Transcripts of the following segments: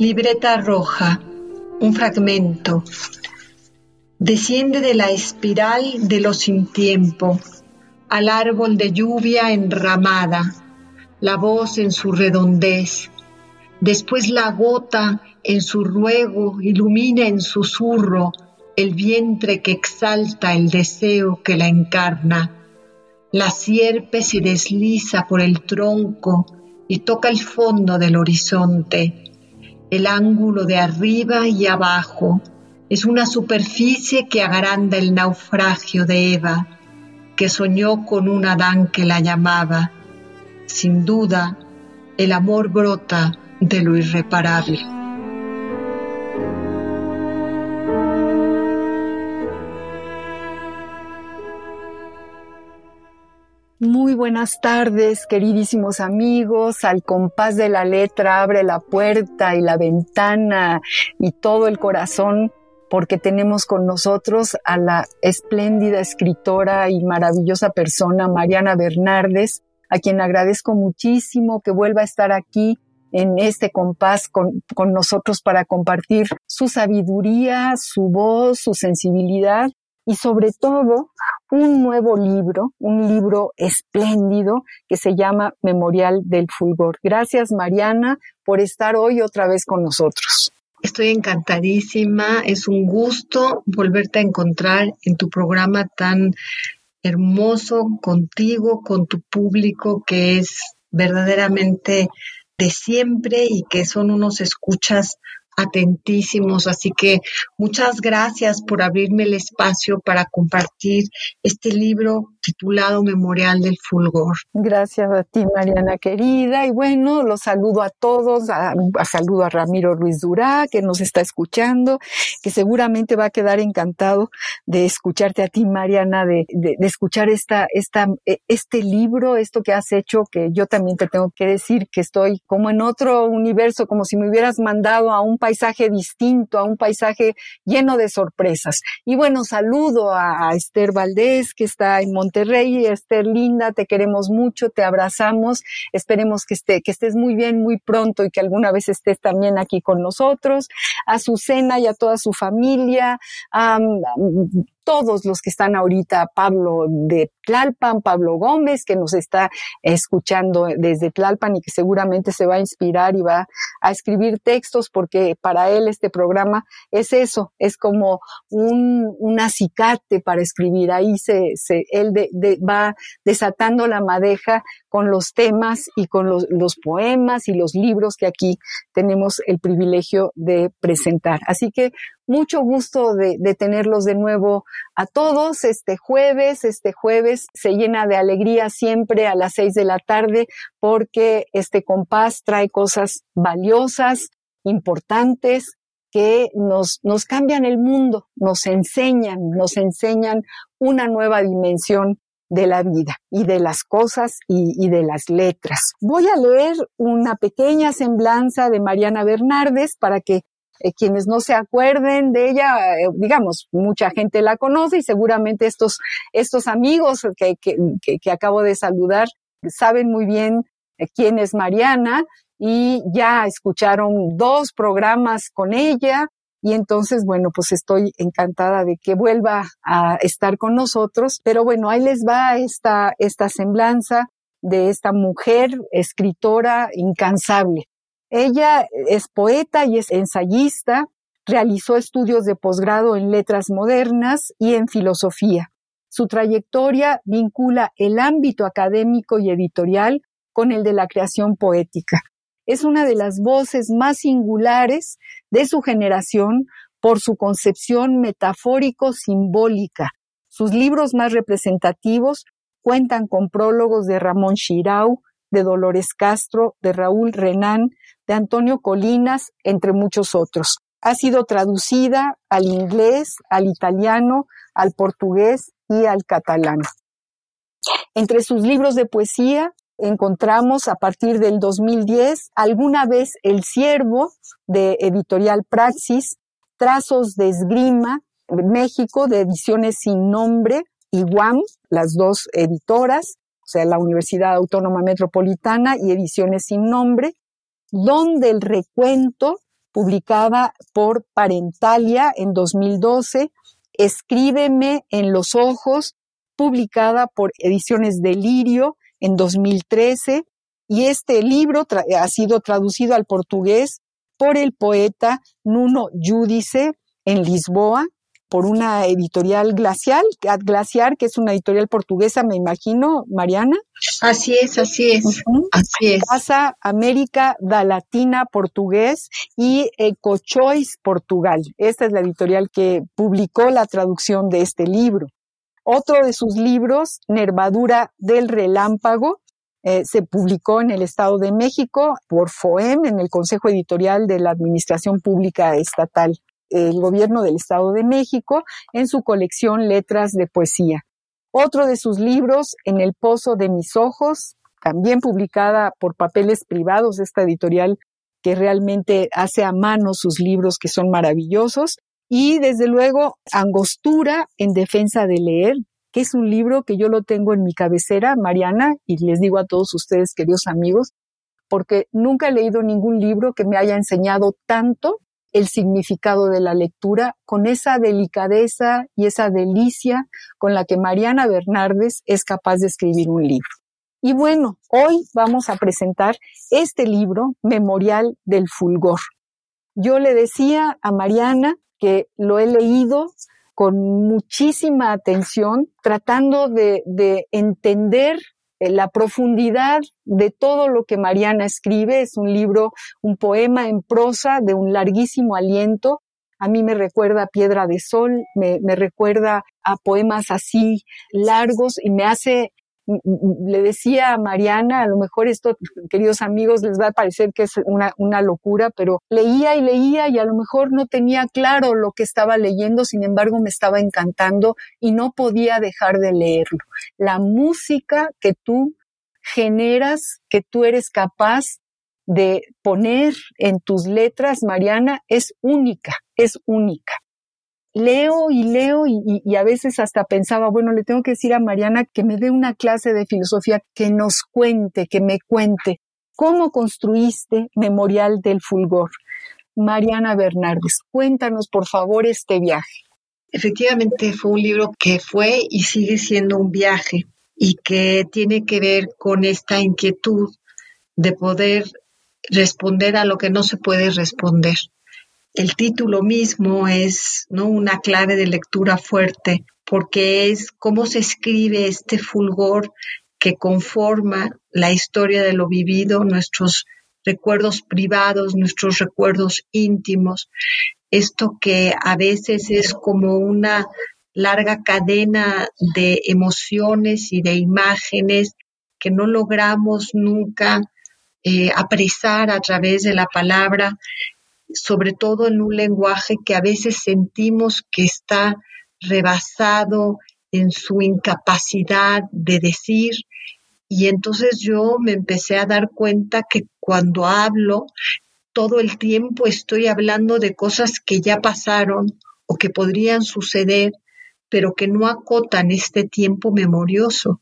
Libreta roja, un fragmento. Desciende de la espiral de lo sin tiempo, al árbol de lluvia enramada, la voz en su redondez. Después la gota en su ruego ilumina en susurro el vientre que exalta el deseo que la encarna. La sierpe se desliza por el tronco y toca el fondo del horizonte el ángulo de arriba y abajo es una superficie que agranda el naufragio de Eva, que soñó con un Adán que la llamaba. Sin duda, el amor brota de lo irreparable. Muy buenas tardes, queridísimos amigos. Al compás de la letra abre la puerta y la ventana y todo el corazón porque tenemos con nosotros a la espléndida escritora y maravillosa persona Mariana Bernardes, a quien agradezco muchísimo que vuelva a estar aquí en este compás con, con nosotros para compartir su sabiduría, su voz, su sensibilidad y sobre todo un nuevo libro, un libro espléndido que se llama Memorial del Fulgor. Gracias Mariana por estar hoy otra vez con nosotros. Estoy encantadísima, es un gusto volverte a encontrar en tu programa tan hermoso contigo, con tu público que es verdaderamente de siempre y que son unos escuchas atentísimos. Así que muchas gracias por abrirme el espacio para compartir este libro titulado Memorial del Fulgor. Gracias a ti, Mariana querida. Y bueno, los saludo a todos, a, saludo a Ramiro Ruiz Durá, que nos está escuchando, que seguramente va a quedar encantado de escucharte a ti, Mariana, de, de, de escuchar esta, esta, e, este libro, esto que has hecho, que yo también te tengo que decir que estoy como en otro universo, como si me hubieras mandado a un paisaje distinto, a un paisaje lleno de sorpresas. Y bueno, saludo a, Esther Valdés, que está en Monterrey. Esther linda, te queremos mucho, te abrazamos. Esperemos que, esté, que estés muy bien muy pronto y que alguna vez estés también aquí con nosotros. A Susana y a toda su familia, a, todos los que están ahorita, Pablo de Tlalpan, Pablo Gómez, que nos está escuchando desde Tlalpan y que seguramente se va a inspirar y va a escribir textos porque para él este programa es eso, es como un, acicate para escribir. Ahí se, se él va desatando la madeja con los temas y con los, poemas y los libros que aquí tenemos el privilegio de presentar. Así que mucho gusto de, de, tenerlos de nuevo a todos este jueves. Este jueves se llena de alegría siempre a las seis de la tarde porque este compás trae cosas valiosas, importantes, que nos, nos cambian el mundo, nos enseñan, nos enseñan una nueva dimensión de la vida y de las cosas y, de las letras. Voy a leer una pequeña semblanza de Mariana Bernardes para que eh, quienes no se acuerden de ella, eh, digamos, mucha gente la conoce y seguramente estos, estos amigos que, que, que, acabo de saludar saben muy bien eh, quién es Mariana y ya escucharon dos programas con ella. Y entonces, bueno, pues estoy encantada de que vuelva a estar con nosotros. Pero bueno, ahí les va esta, esta semblanza de esta mujer escritora incansable. Ella es poeta y es ensayista, realizó estudios de posgrado en letras modernas y en filosofía. Su trayectoria vincula el ámbito académico y editorial con el de la creación poética. Es una de las voces más singulares de su generación por su concepción metafórico-simbólica. Sus libros más representativos cuentan con prólogos de Ramón Chirau, de Dolores Castro, de Raúl Renán, de Antonio Colinas, entre muchos otros. Ha sido traducida al inglés, al italiano, al portugués y al catalán. Entre sus libros de poesía encontramos a partir del 2010 alguna vez El Ciervo de editorial Praxis, Trazos de Esgrima, México de Ediciones Sin Nombre y UAM, las dos editoras, o sea, la Universidad Autónoma Metropolitana y Ediciones Sin Nombre, donde el recuento, publicada por Parentalia en 2012, Escríbeme en los ojos, publicada por Ediciones Delirio en 2013, y este libro ha sido traducido al portugués por el poeta Nuno Judice en Lisboa por una editorial glacial, Glaciar, que es una editorial portuguesa, me imagino, Mariana. Así es, así es, así es. Casa América da Latina portugués y Ecochoice Portugal. Esta es la editorial que publicó la traducción de este libro. Otro de sus libros, Nervadura del Relámpago, eh, se publicó en el Estado de México por FOEM, en el Consejo Editorial de la Administración Pública Estatal el gobierno del Estado de México en su colección Letras de Poesía. Otro de sus libros, En el Pozo de mis Ojos, también publicada por Papeles Privados, esta editorial que realmente hace a mano sus libros que son maravillosos. Y desde luego, Angostura en Defensa de Leer, que es un libro que yo lo tengo en mi cabecera, Mariana, y les digo a todos ustedes, queridos amigos, porque nunca he leído ningún libro que me haya enseñado tanto el significado de la lectura con esa delicadeza y esa delicia con la que Mariana Bernardes es capaz de escribir un libro. Y bueno, hoy vamos a presentar este libro, Memorial del Fulgor. Yo le decía a Mariana que lo he leído con muchísima atención, tratando de, de entender eh, la profundidad de todo lo que Mariana escribe. Es un libro, un poema en prosa de un larguísimo aliento. A mí me recuerda a Piedra de Sol, me recuerda a poemas así largos y me hace le decía a Mariana, a lo mejor esto, queridos amigos, les va a parecer que es una, una, locura, pero leía y leía y a lo mejor no tenía claro lo que estaba leyendo, sin embargo me estaba encantando y no podía dejar de leerlo. La música que tú generas, que tú eres capaz de poner en tus letras, Mariana, es única, es única leo y leo y, a veces hasta pensaba, bueno, le tengo que decir a Mariana que me dé una clase de filosofía, que nos cuente, que me cuente cómo construiste Memorial del Fulgor. Mariana Bernardes, cuéntanos por favor este viaje. Efectivamente fue un libro que fue y sigue siendo un viaje y que tiene que ver con esta inquietud de poder responder a lo que no se puede responder el título mismo es ¿no? una clave de lectura fuerte porque es cómo se escribe este fulgor que conforma la historia de lo vivido, nuestros recuerdos privados, nuestros recuerdos íntimos, esto que a veces es como una larga cadena de emociones y de imágenes que no logramos nunca eh, apresar a través de la palabra sobre todo en un lenguaje que a veces sentimos que está rebasado en su incapacidad de decir. Y entonces yo me empecé a dar cuenta que cuando hablo, todo el tiempo estoy hablando de cosas que ya pasaron o que podrían suceder, pero que no acotan este tiempo memorioso.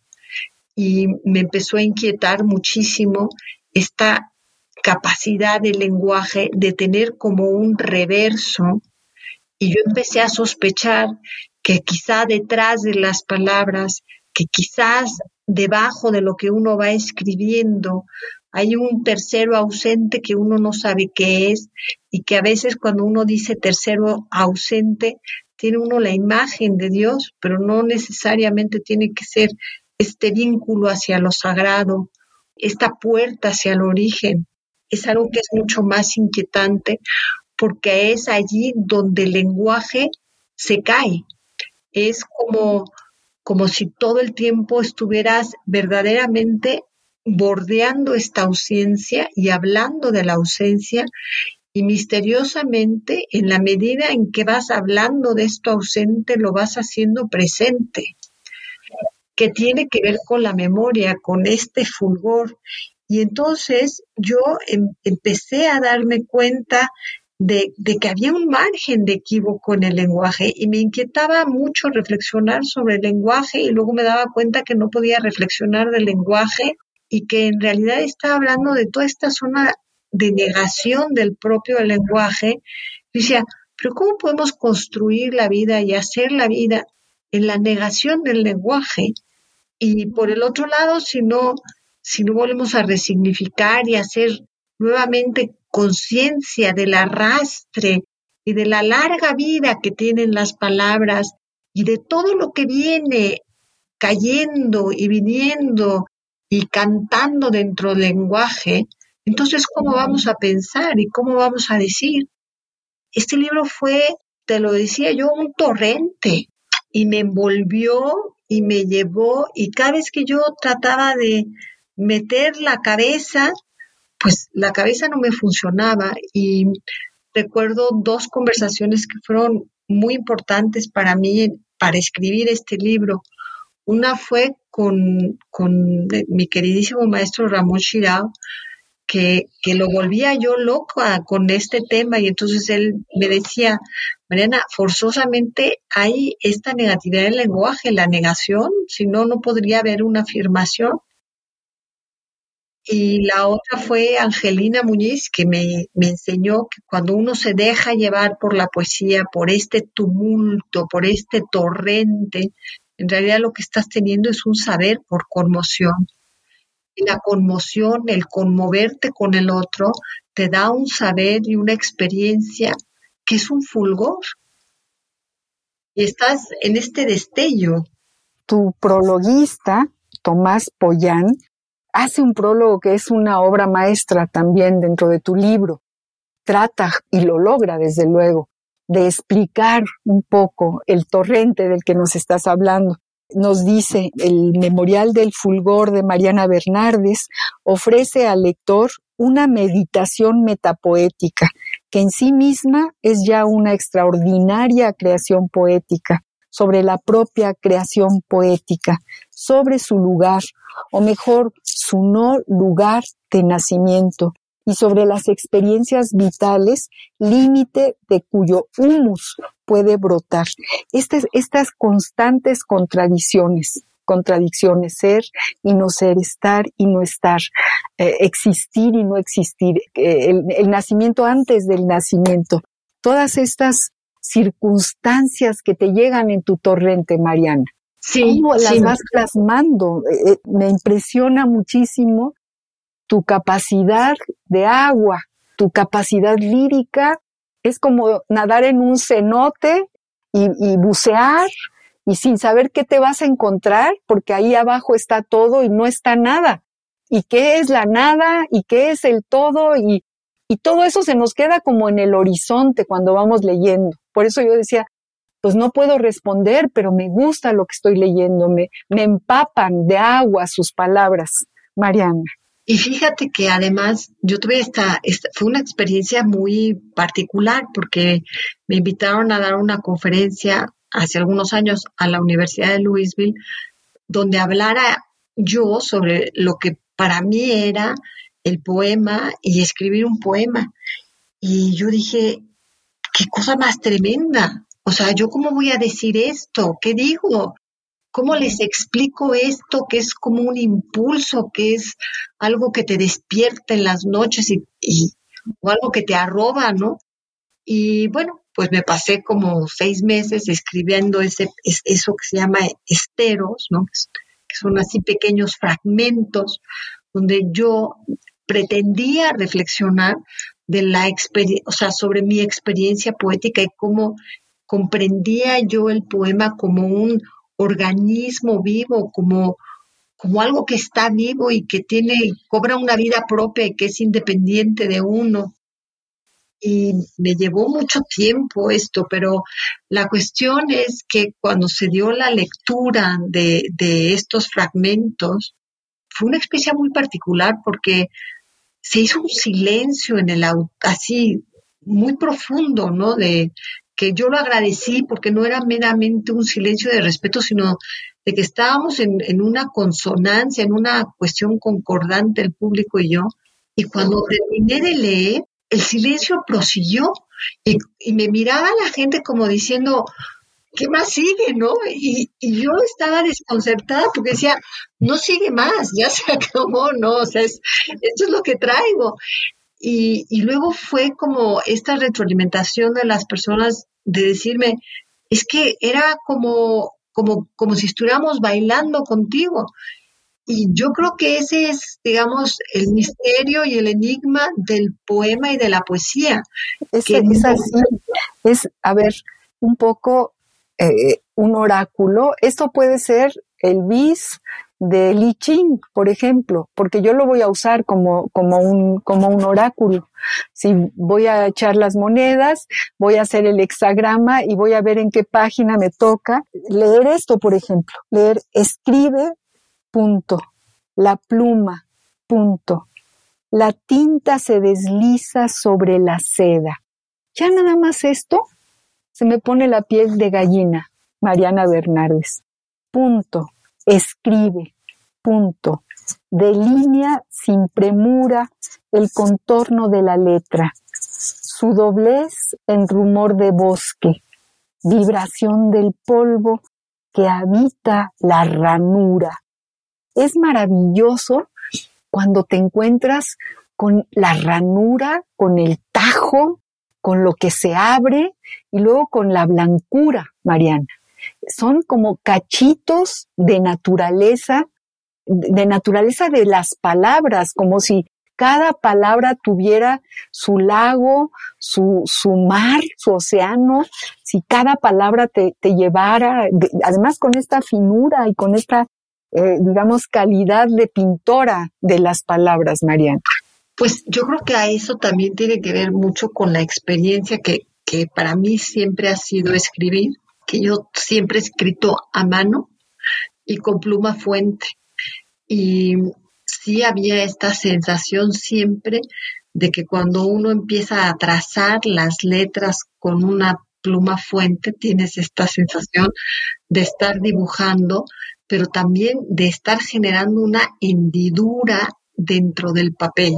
Y me empezó a inquietar muchísimo esta capacidad del lenguaje de tener como un reverso y yo empecé a sospechar que quizá detrás de las palabras, que quizás debajo de lo que uno va escribiendo, hay un tercero ausente que uno no sabe qué es y que a veces cuando uno dice tercero ausente, tiene uno la imagen de Dios, pero no necesariamente tiene que ser este vínculo hacia lo sagrado, esta puerta hacia el origen es algo que es mucho más inquietante porque es allí donde el lenguaje se cae. Es como, como si todo el tiempo estuvieras verdaderamente bordeando esta ausencia y hablando de la ausencia y misteriosamente en la medida en que vas hablando de esto ausente lo vas haciendo presente que tiene que ver con la memoria, con este fulgor. Y entonces yo em, empecé a darme cuenta de, que había un margen de equívoco en el lenguaje y me inquietaba mucho reflexionar sobre el lenguaje y luego me daba cuenta que no podía reflexionar del lenguaje y que en realidad estaba hablando de toda esta zona de negación del propio lenguaje. Y decía, pero ¿cómo podemos construir la vida y hacer la vida en la negación del lenguaje? Y por el otro lado, si no, si no volvemos a resignificar y hacer nuevamente conciencia del arrastre y de la larga vida que tienen las palabras y de todo lo que viene cayendo y viniendo y cantando dentro del lenguaje, entonces ¿cómo vamos a pensar y cómo vamos a decir? Este libro fue, te lo decía yo, un torrente y me envolvió y me llevó y cada vez que yo trataba de meter la cabeza, pues la cabeza no me funcionaba y recuerdo dos conversaciones que fueron muy importantes para mí para escribir este libro. Una fue con, con mi queridísimo maestro Ramón Shirao, que, que, lo volvía yo loca con este tema y entonces él me decía, Mariana, forzosamente hay esta negatividad del lenguaje, la negación, si no, no podría haber una afirmación. Y la otra fue Angelina Muñiz, que me, me enseñó que cuando uno se deja llevar por la poesía, por este tumulto, por este torrente, en realidad lo que estás teniendo es un saber por conmoción. Y la conmoción, el conmoverte con el otro, te da un saber y una experiencia que es un fulgor. Y estás en este destello. Tu prologuista, Tomás Pollán, hace un prólogo que es una obra maestra también dentro de tu libro. Trata, y lo logra desde luego, de explicar un poco el torrente del que nos estás hablando. Nos dice, el Memorial del Fulgor de Mariana Bernardes ofrece al lector una meditación metapoética que en sí misma es ya una extraordinaria creación poética, sobre la propia creación poética, sobre su lugar, o mejor, su no lugar de nacimiento, y sobre las experiencias vitales, límite de cuyo humus puede brotar. Estas, estas constantes contradicciones contradicciones, ser y no ser, estar y no estar, eh, existir y no existir, eh, el, nacimiento antes del nacimiento. Todas estas circunstancias que te llegan en tu torrente, Mariana. Sí, ¿Cómo las vas plasmando? Eh, me impresiona muchísimo tu capacidad de agua, tu capacidad lírica. Es como nadar en un cenote y bucear y sin saber qué te vas a encontrar, porque ahí abajo está todo y no está nada. ¿Y qué es la nada? ¿Y qué es el todo? Y, y todo eso se nos queda como en el horizonte cuando vamos leyendo. Por eso yo decía, pues no puedo responder, pero me gusta lo que estoy leyendo, me, me empapan de agua sus palabras, Mariana. Y fíjate que además yo tuve esta, esta, fue una experiencia muy particular porque me invitaron a dar una conferencia hace algunos años a la Universidad de Louisville, donde hablara yo sobre lo que para mí era el poema y escribir un poema. Y yo dije, qué cosa más tremenda. O sea, ¿yo cómo voy a decir esto? ¿Qué digo? ¿Cómo les explico esto que es como un impulso, que es algo que te despierta en las noches y, o algo que te arroba, ¿no? Y bueno, pues me pasé como seis meses escribiendo ese, eso que se llama esteros, ¿no? que son así pequeños fragmentos donde yo pretendía reflexionar de la o sea, sobre mi experiencia poética y cómo comprendía yo el poema como un organismo vivo, como, como algo que está vivo y que tiene, cobra una vida propia y que es independiente de uno. Y me llevó mucho tiempo esto, pero la cuestión es que cuando se dio la lectura de, de estos fragmentos, fue una experiencia muy particular porque se hizo un silencio en el así muy profundo, ¿no? De que yo lo agradecí porque no era meramente un silencio de respeto, sino de que estábamos en, en una consonancia, en una cuestión concordante el público y yo. Y cuando terminé de leer, el silencio prosiguió y, y me miraba la gente como diciendo, ¿qué más sigue, no? Y, y, yo estaba desconcertada porque decía, no sigue más, ya se acabó, ¿no? O sea, esto es lo que traigo. Y, y, luego fue como esta retroalimentación de las personas de decirme, es que era como, como, como si estuviéramos bailando contigo. Y yo creo que ese es, digamos, el misterio y el enigma del poema y de la poesía. Es, es así, es, a ver, un poco eh, un oráculo. Esto puede ser el bis de Li Ching, por ejemplo, porque yo lo voy a usar como, como, un, como un oráculo. Si voy a echar las monedas, voy a hacer el hexagrama y voy a ver en qué página me toca leer esto, por ejemplo. Leer escribe, punto. La pluma, punto. La tinta se desliza sobre la seda. Ya nada más esto se me pone la piel de gallina, Mariana Bernardes. Punto. Escribe. Punto. Delinea sin premura el contorno de la letra. Su doblez en rumor de bosque. Vibración del polvo que habita la ranura. Es maravilloso cuando te encuentras con la ranura, con el tajo, con lo que se abre y luego con la blancura, Mariana. Son como cachitos de naturaleza, de naturaleza de las palabras, como si cada palabra tuviera su lago, su, su mar, su océano, si cada palabra te, te llevara, además con esta finura y con esta, eh, digamos, calidad de pintora de las palabras, Mariana. Pues yo creo que a eso también tiene que ver mucho con la experiencia que, que para mí siempre ha sido escribir, que yo siempre he escrito a mano y con pluma fuente. Y sí había esta sensación siempre de que cuando uno empieza a trazar las letras con una pluma fuente, tienes esta sensación de estar dibujando, pero también de estar generando una hendidura dentro del papel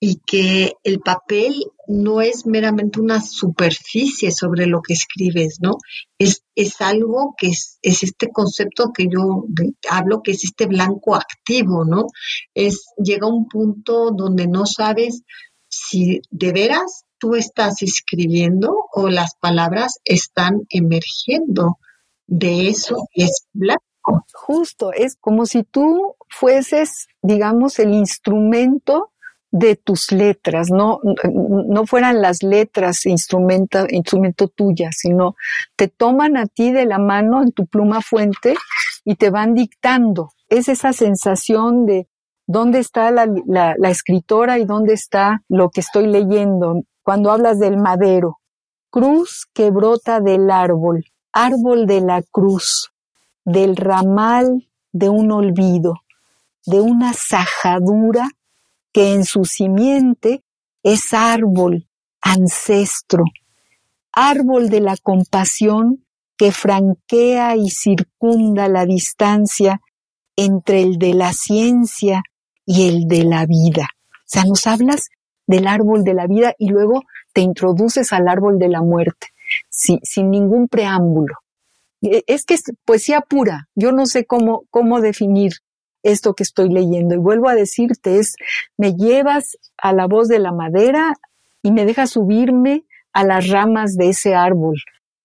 y que el papel no es meramente una superficie sobre lo que escribes, ¿no? Es, es algo que es, es este concepto que yo hablo, que es este blanco activo, ¿no? Es, llega un punto donde no sabes si de veras tú estás escribiendo o las palabras están emergiendo de eso que es blanco. Justo, es como si tú fueses, digamos, el instrumento de tus letras, no, no fueran las letras instrumento, instrumento tuya, sino te toman a ti de la mano en tu pluma fuente y te van dictando. Es esa sensación de dónde está la, la, la escritora y dónde está lo que estoy leyendo. Cuando hablas del madero, cruz que brota del árbol, árbol de la cruz, del ramal de un olvido, de una sajadura que en su simiente es árbol, ancestro, árbol de la compasión que franquea y circunda la distancia entre el de la ciencia y el de la vida. O sea, nos hablas del árbol de la vida y luego te introduces al árbol de la muerte, sin, sin ningún preámbulo. E, es que es poesía pura. Yo no sé cómo, cómo definir esto que estoy leyendo. Y vuelvo a decirte, es, me llevas a la voz de la madera y me dejas subirme a las ramas de ese árbol.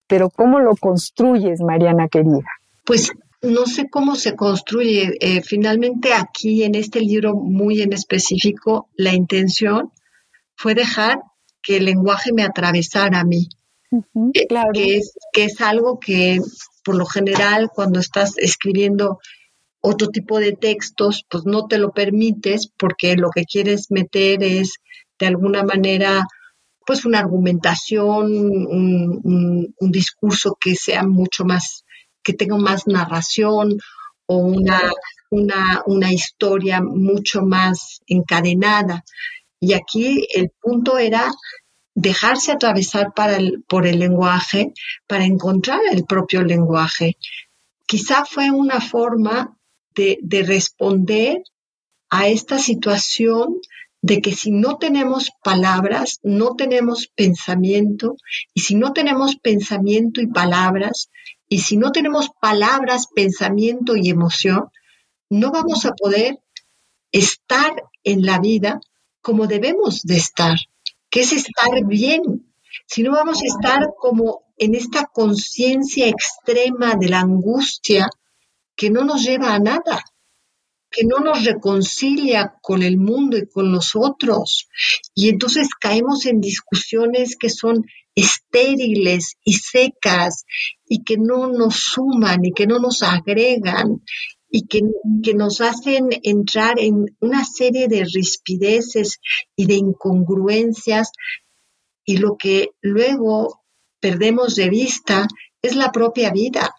Pero ¿cómo lo construyes, Mariana querida? Pues no sé cómo se construye. Eh, finalmente aquí en este libro muy en específico, la intención fue dejar que el lenguaje me atravesara a mí. Eh, que, es, que es algo que por lo general cuando estás escribiendo otro tipo de textos, pues no te lo permites porque lo que quieres meter es de alguna manera pues una argumentación, un, discurso que sea mucho más, que tenga más narración o una, una, una historia mucho más encadenada. Y aquí el punto era dejarse atravesar para el, por el lenguaje para encontrar el propio lenguaje. Quizá fue una forma de, de responder a esta situación de que si no tenemos palabras, no tenemos pensamiento, y si no tenemos pensamiento y palabras, y si no tenemos palabras, pensamiento y emoción, no vamos a poder estar en la vida como debemos de estar, que es estar bien, si no vamos a estar como en esta conciencia extrema de la angustia que no nos lleva a nada que no nos reconcilia con el mundo y con los otros. Y entonces caemos en discusiones que son estériles y secas y que no nos suman y que no nos agregan y que, que, nos hacen entrar en una serie de rispideces y de incongruencias y lo que luego perdemos de vista es la propia vida.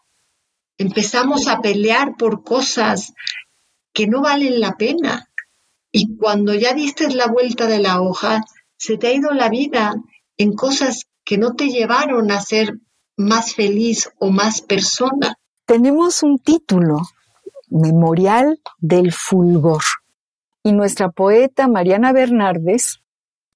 Empezamos a pelear por cosas que no valen la pena. Y cuando ya diste la vuelta de la hoja, se te ha ido la vida en cosas que no te llevaron a ser más feliz o más persona. Tenemos un título, Memorial del Fulgor. Y nuestra poeta Mariana Bernardes,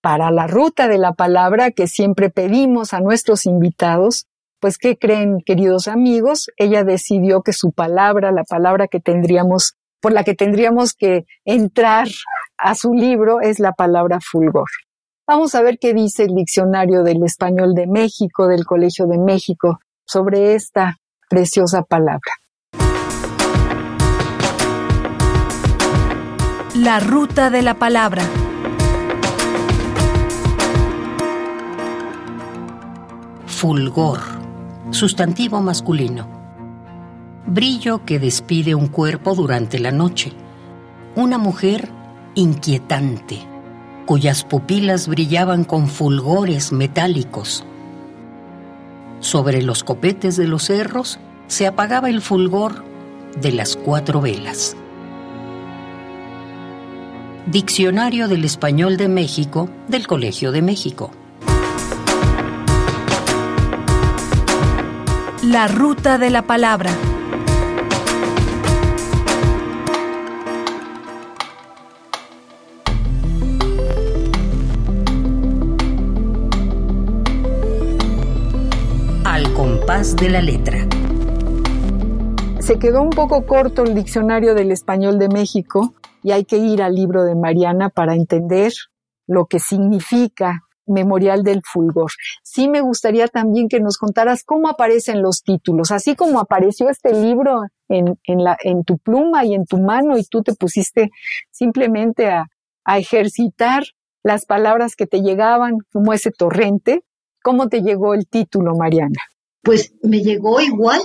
para la ruta de la palabra que siempre pedimos a nuestros invitados, pues ¿qué creen, queridos amigos? Ella decidió que su palabra, la palabra que tendríamos por la que tendríamos que entrar a su libro es la palabra fulgor. Vamos a ver qué dice el diccionario del español de México, del Colegio de México, sobre esta preciosa palabra. La ruta de la palabra. Fulgor, sustantivo masculino brillo que despide un cuerpo durante la noche. Una mujer inquietante, cuyas pupilas brillaban con fulgores metálicos. Sobre los copetes de los cerros se apagaba el fulgor de las cuatro velas. Diccionario del Español de México del Colegio de México. La ruta de la palabra. de la letra. Se quedó un poco corto el diccionario del español de México y hay que ir al libro de Mariana para entender lo que significa Memorial del Fulgor. Sí me gustaría también que nos contaras cómo aparecen los títulos, así como apareció este libro en, en, la, en tu pluma y en tu mano y tú te pusiste simplemente a, a ejercitar las palabras que te llegaban como ese torrente. ¿Cómo te llegó el título, Mariana? pues me llegó igual.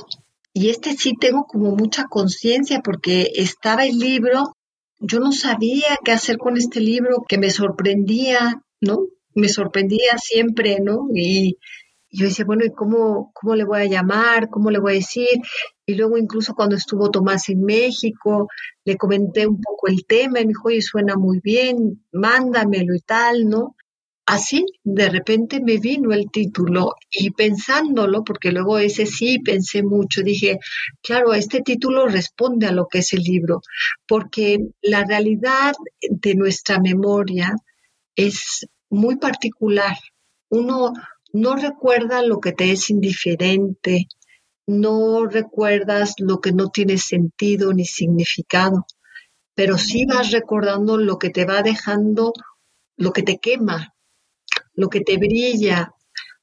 Y este sí tengo como mucha conciencia porque estaba el libro, yo no sabía qué hacer con este libro que me sorprendía, ¿no? Me sorprendía siempre, ¿no? Y yo decía, bueno, ¿y cómo, cómo le voy a llamar? ¿Cómo le voy a decir? Y luego incluso cuando estuvo Tomás en México, le comenté un poco el tema y me dijo, oye, suena muy bien, mándamelo y tal, ¿no? Así, de repente me vino el título y pensándolo, porque luego ese sí pensé mucho, dije, claro, este título responde a lo que es el libro, porque la realidad de nuestra memoria es muy particular. Uno no recuerda lo que te es indiferente, no recuerdas lo que no tiene sentido ni significado, pero sí vas recordando lo que te va dejando, lo que te quema, lo que te brilla,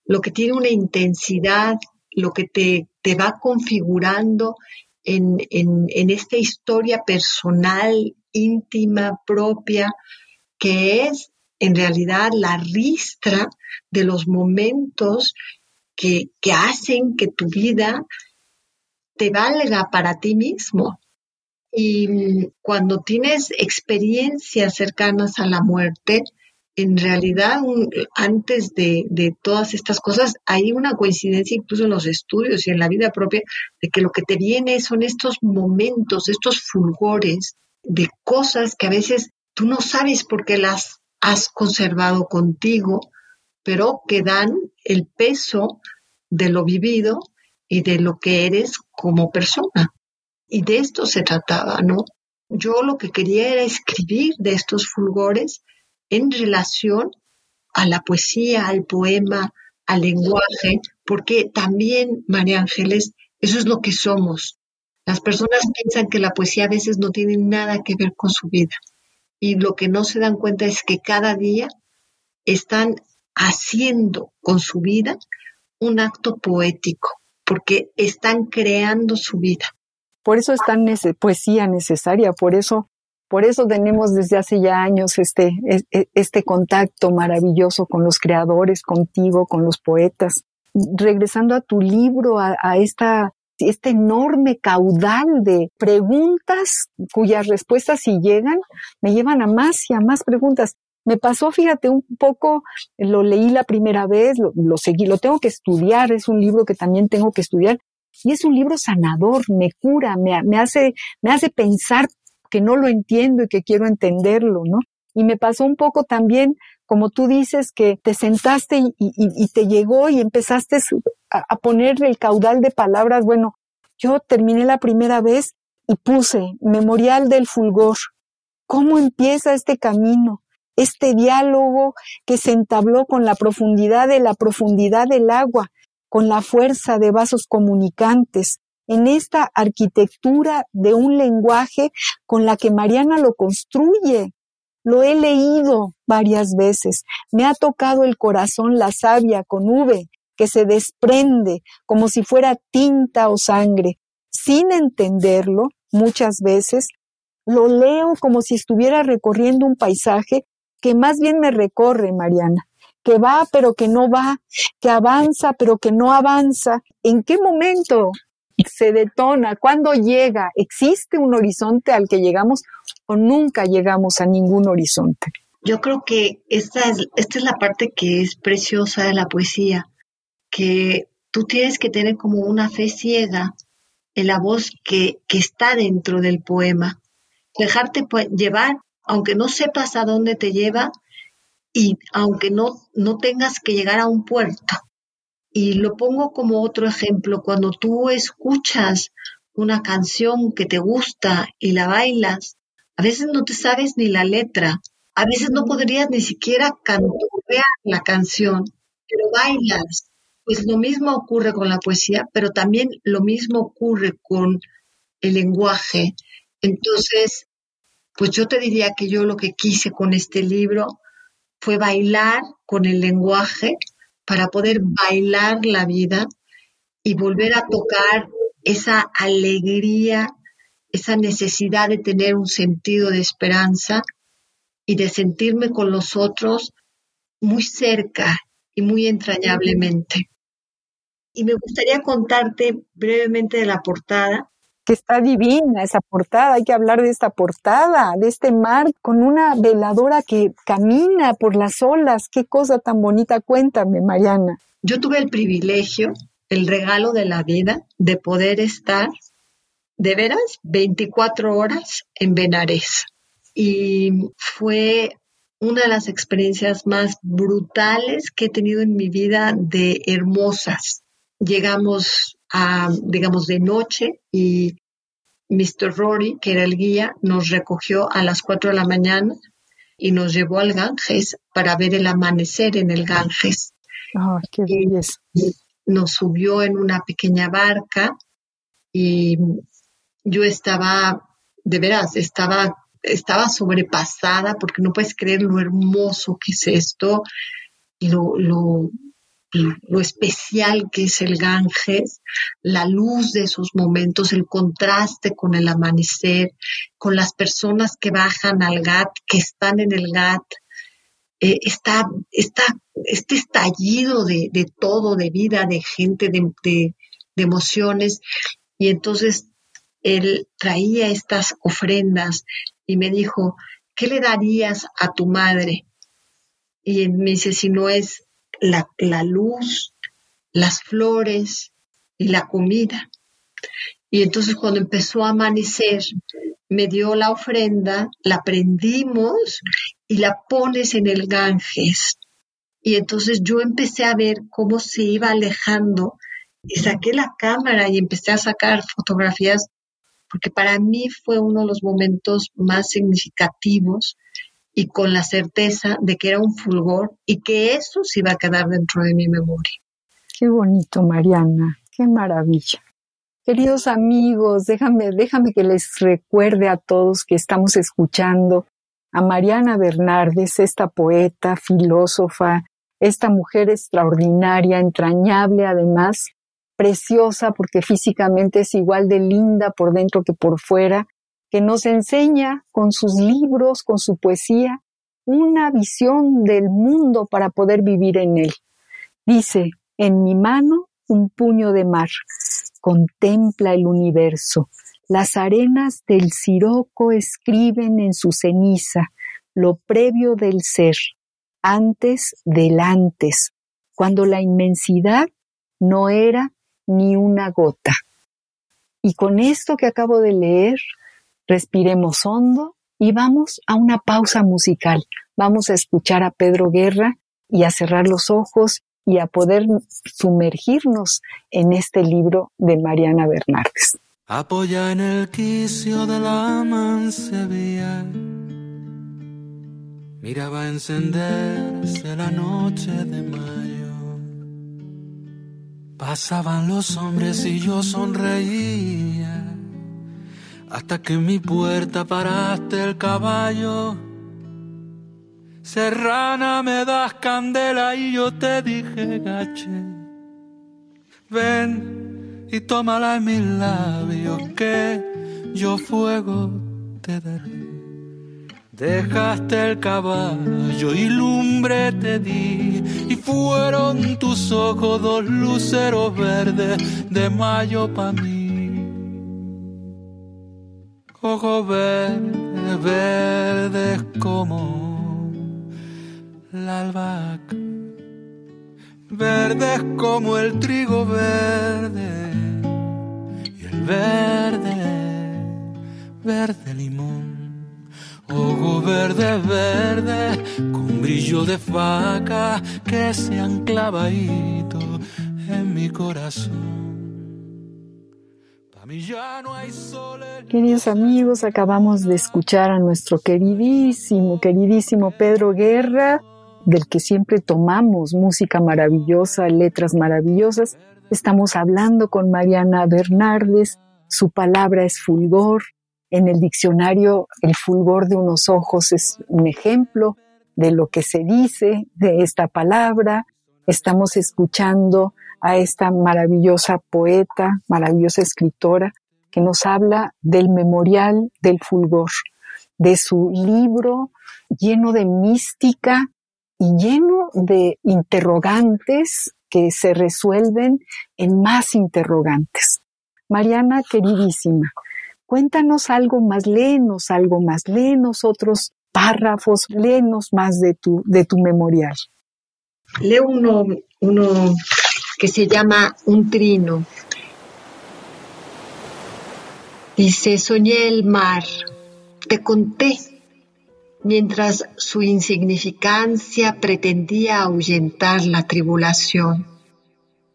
lo que tiene una intensidad, lo que te, te va configurando en, en, esta historia personal, íntima, propia, que es en realidad la ristra de los momentos que, que hacen que tu vida te valga para ti mismo. Y cuando tienes experiencias cercanas a la muerte, en realidad antes de, de, todas estas cosas hay una coincidencia incluso en los estudios y en la vida propia de que lo que te viene son estos momentos, estos fulgores de cosas que a veces tú no sabes por qué las has conservado contigo, pero que dan el peso de lo vivido y de lo que eres como persona. Y de esto se trataba, ¿no? Yo lo que quería era escribir de estos fulgores en relación a la poesía, al poema, al lenguaje, porque también, María Ángeles, eso es lo que somos. Las personas piensan que la poesía a veces no tiene nada que ver con su vida y lo que no se dan cuenta es que cada día están haciendo con su vida un acto poético, porque están creando su vida. Por eso es tan poesía necesaria, por eso, por eso tenemos desde hace ya años este, e, e, este contacto maravilloso con los creadores, contigo, con los poetas. Regresando a tu libro, a, a esta este enorme caudal de preguntas cuyas respuestas si llegan me llevan a más y a más preguntas. Me pasó, fíjate, un poco, lo leí la primera vez, lo, lo, seguí, lo tengo que estudiar, es un libro que también tengo que estudiar, y es un libro sanador, me cura, me, me, hace, me hace pensar que no lo entiendo y que quiero entenderlo, ¿no? Y me pasó un poco también, como tú dices, que te sentaste y, te llegó y empezaste a, poner el caudal de palabras. Bueno, yo terminé la primera vez y puse Memorial del Fulgor. ¿Cómo empieza este camino? Este diálogo que se entabló con la profundidad de la profundidad del agua, con la fuerza de vasos comunicantes, en esta arquitectura de un lenguaje con la que Mariana lo construye. Lo he leído varias veces. Me ha tocado el corazón la savia con V, que se desprende como si fuera tinta o sangre. Sin entenderlo, muchas veces, lo leo como si estuviera recorriendo un paisaje que más bien me recorre, Mariana que va pero que no va, que avanza pero que no avanza. ¿En qué momento se detona? ¿Cuándo llega? ¿Existe un horizonte al que llegamos o nunca llegamos a ningún horizonte? Yo creo que esta es, esta es la parte que es preciosa de la poesía, que tú tienes que tener como una fe ciega en la voz que, que está dentro del poema. Dejarte llevar, aunque no sepas a dónde te lleva, y aunque no, no tengas que llegar a un puerto. Y lo pongo como otro ejemplo, cuando tú escuchas una canción que te gusta y la bailas, a veces no te sabes ni la letra, a veces no podrías ni siquiera cantar la canción, pero bailas. Pues lo mismo ocurre con la poesía, pero también lo mismo ocurre con el lenguaje. Entonces, pues yo te diría que yo lo que quise con este libro fue bailar con el lenguaje para poder bailar la vida y volver a tocar esa alegría, esa necesidad de tener un sentido de esperanza y de sentirme con los otros muy cerca y muy entrañablemente. Y me gustaría contarte brevemente de la portada, que está divina esa portada, hay que hablar de esta portada, de este mar con una veladora que camina por las olas, qué cosa tan bonita, cuéntame, Mariana. Yo tuve el privilegio, el regalo de la vida, de poder estar de veras 24 horas en Benares. Y fue una de las experiencias más brutales que he tenido en mi vida de hermosas. Llegamos digamos, de noche y Mr. Rory, que era el guía, nos recogió a las 4 de la mañana y nos llevó al Ganges para ver el amanecer en el Ganges. qué belleza. Nos subió en una pequeña barca y yo estaba, de veras, estaba, estaba sobrepasada porque no puedes creer lo hermoso que es esto, lo, lo, lo especial que es el Ganges, la luz de esos momentos, el contraste con el amanecer, con las personas que bajan al GAT, que están en el GAT, eh, está, está, este estallido de, de, todo, de vida, de gente, de, de, de emociones. Y entonces él traía estas ofrendas y me dijo, ¿qué le darías a tu madre? Y me dice, si no es la, luz, las flores y la comida. Y entonces cuando empezó a amanecer, me dio la ofrenda, la prendimos y la pones en el Ganges. Y entonces yo empecé a ver cómo se iba alejando y saqué la cámara y empecé a sacar fotografías porque para mí fue uno de los momentos más significativos y con la certeza de que era un fulgor y que eso se iba a quedar dentro de mi memoria. Qué bonito, Mariana, qué maravilla. Queridos amigos, déjame, déjame que les recuerde a todos que estamos escuchando a Mariana Bernardes, esta poeta, filósofa, esta mujer extraordinaria, entrañable además, preciosa porque físicamente es igual de linda por dentro que por fuera, que nos enseña con sus libros, con su poesía, una visión del mundo para poder vivir en él. Dice, en mi mano un puño de mar, contempla el universo, las arenas del Siroco escriben en su ceniza lo previo del ser, antes del antes, cuando la inmensidad no era ni una gota. Y con esto que acabo de leer, respiremos hondo y vamos a una pausa musical. Vamos a escuchar a Pedro Guerra y a cerrar los ojos y a poder sumergirnos en este libro de Mariana Bernardes. Apoya en el quicio de la mansevilla, miraba encenderse la noche de mayo. Pasaban los hombres y yo sonreía, hasta que en mi puerta paraste el caballo Serrana, me das candela y yo te dije gache. Ven y tómala en mis labios que yo fuego te daré. Dejaste el caballo y lumbre te di y fueron tus ojos dos luceros verdes de mayo pa' mí. Ojos verdes, verdes como la albahaca, verdes como el trigo verde y el verde, verde limón, ojo verde, verde, con brillo de faca que se anclaba en mi corazón. Queridos amigos, acabamos de escuchar a nuestro queridísimo, queridísimo Pedro Guerra del que siempre tomamos música maravillosa, letras maravillosas. Estamos hablando con Mariana Bernardes, su palabra es fulgor. En el diccionario, el fulgor de unos ojos es un ejemplo de lo que se dice de esta palabra. Estamos escuchando a esta maravillosa poeta, maravillosa escritora, que nos habla del memorial del fulgor, de su libro lleno de mística, y lleno de interrogantes que se resuelven en más interrogantes. Mariana, queridísima, cuéntanos algo más, léenos algo más, léenos otros párrafos, léenos más de tu, de tu memorial. Leo uno, uno que se llama Un trino. Dice, soñé el mar, te conté mientras su insignificancia pretendía ahuyentar la tribulación,